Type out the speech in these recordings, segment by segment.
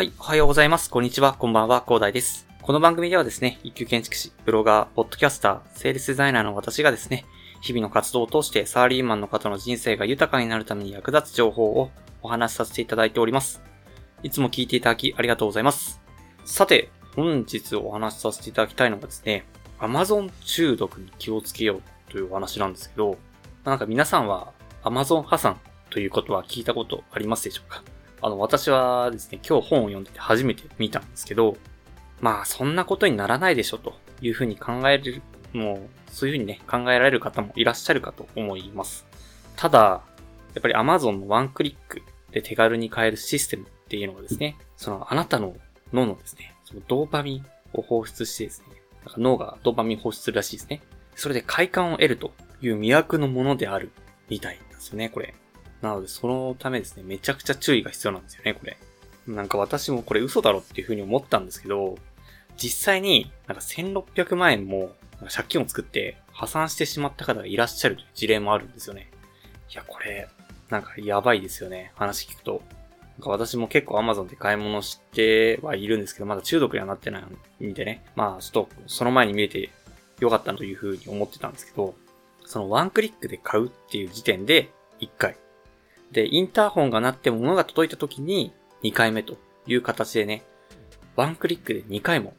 はい、おはようございます。こんにちは、こんばんは、広大です。この番組ではですね、一級建築士、ブロガー、ポッドキャスター、セールスデザイナーの私がですね、日々の活動を通してサラリーマンの方の人生が豊かになるために役立つ情報をお話しさせていただいております。いつも聞いていただきありがとうございます。さて、本日お話しさせていただきたいのがですね、Amazon 中毒に気をつけようというお話なんですけど、なんか皆さんは Amazon 破産ということは聞いたことありますでしょうか？あの、私はですね、今日本を読んでて初めて見たんですけど、まあ、そんなことにならないでしょというふうに考える、もう、そういうふうにね、考えられる方もいらっしゃるかと思います。ただ、やっぱり Amazon のワンクリックで手軽に買えるシステムっていうのがですね、そのあなたの脳のですね、そのドーパミンを放出してですね、なんか脳がドーパミン放出するらしいですね。それで快感を得るという魅惑のものであるみたいなんですよね、これ。なので、そのためですね、めちゃくちゃ注意が必要なんですよね、これ。なんか私もこれ嘘だろっていう風に思ったんですけど、実際になんか1600万円も借金を作って破産してしまった方がいらっしゃるという事例もあるんですよね。いや、これ、なんかやばいですよね、話聞くと。なんか私も結構 Amazon で買い物してはいるんですけど、まだ中毒にはなってないんでね。まあ、ちょっとその前に見えてよかったという風に思ってたんですけど、そのワンクリックで買うっていう時点で1回。で、インターホンが鳴って物が届いた時に2回目という形でね、ワンクリックで2回も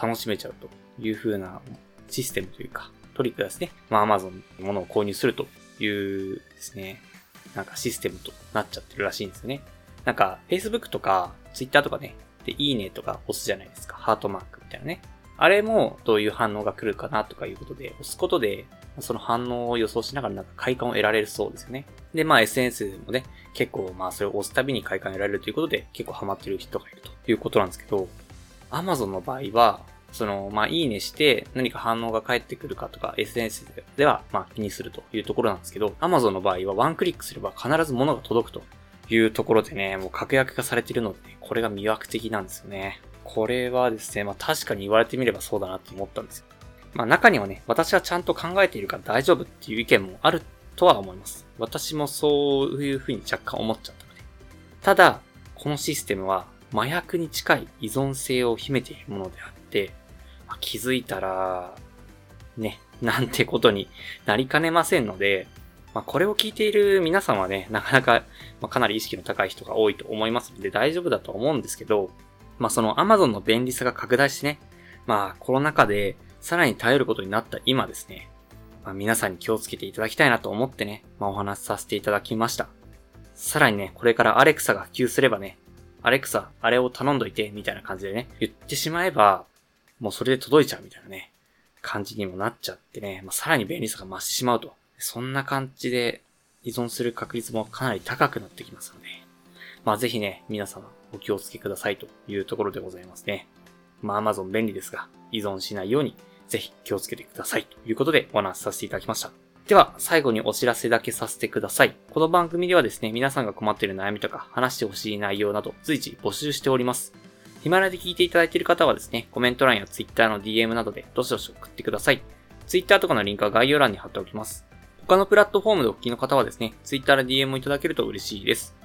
楽しめちゃうという風なシステムというか、トリックですね。まあ Amazon に物を購入するというですね、なんかシステムとなっちゃってるらしいんですよね。なんか Facebook とか Twitter とかね、で、いいねとか押すじゃないですか。ハートマークみたいなね。あれもどういう反応が来るかなとかいうことで、押すことで、その反応を予想しながらなんか快感を得られるそうですよね。で、まあ SNS でもね、結構まあそれを押すたびに快感を得られるということで結構ハマってる人がいるということなんですけど、Amazon の場合は、その、まあいいねして何か反応が返ってくるかとか SNS ではまあ気にするというところなんですけど、Amazon の場合はワンクリックすれば必ず物が届くというところでね、もう確約化されているので、これが魅惑的なんですよね。これはですね、まあ確かに言われてみればそうだなって思ったんですよ。まあ中にはね、私はちゃんと考えているから大丈夫っていう意見もあるとは思います。私もそういうふうに若干思っちゃったので。ただ、このシステムは麻薬に近い依存性を秘めているものであって、まあ、気づいたら、ね、なんてことになりかねませんので、まあ、これを聞いている皆さんはね、なかなか、まあ、かなり意識の高い人が多いと思いますので大丈夫だと思うんですけど、まあ、その Amazon の便利さが拡大してね、まあ、コロナ禍でさらに頼ることになった今ですね、まあ、皆さんに気をつけていただきたいなと思ってね、まあ、お話しさせていただきました。さらにね、これからアレクサが普及すればね、アレクサ、あれを頼んどいて、みたいな感じでね、言ってしまえば、もうそれで届いちゃうみたいなね、感じにもなっちゃってね、まあ、さらに便利さが増してしまうと。そんな感じで依存する確率もかなり高くなってきますので、まあぜひね、皆様お気をつけくださいというところでございますね。まあ Amazon 便利ですが、依存しないようにぜひ気をつけてくださいということでお話しさせていただきました。では、最後にお知らせだけさせてください。この番組ではですね、皆さんが困っている悩みとか話してほしい内容など随時募集しております。ヒマラで聞いていただいている方はですね、コメント欄や Twitter の DM などでどしどし送ってください。Twitter とかのリンクは概要欄に貼っておきます。他のプラットフォームでお聞きの方はですね、Twitter で DM をいただけると嬉しいです。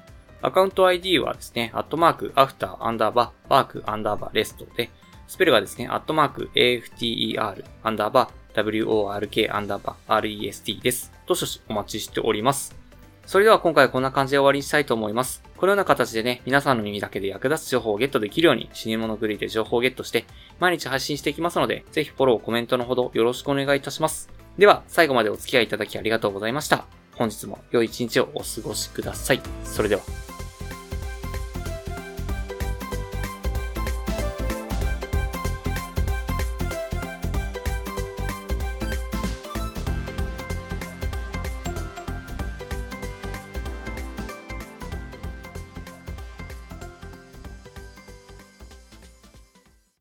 アカウント ID はですね、アットマーク、アフター、アンダーバー、ワーク、アンダーバー、レストで、スペルがですね、アットマーク、AFTER、アンダーバー、WORK、アンダーバー、REST です。どしどしお待ちしております。それでは今回はこんな感じで終わりにしたいと思います。このような形でね、皆さんの耳だけで役立つ情報をゲットできるように、死に物狂いで情報をゲットして、毎日発信していきますので、ぜひフォロー、コメントのほどよろしくお願いいたします。では、最後までお付き合いいただきありがとうございました。本日も良い一日をお過ごしください。それでは。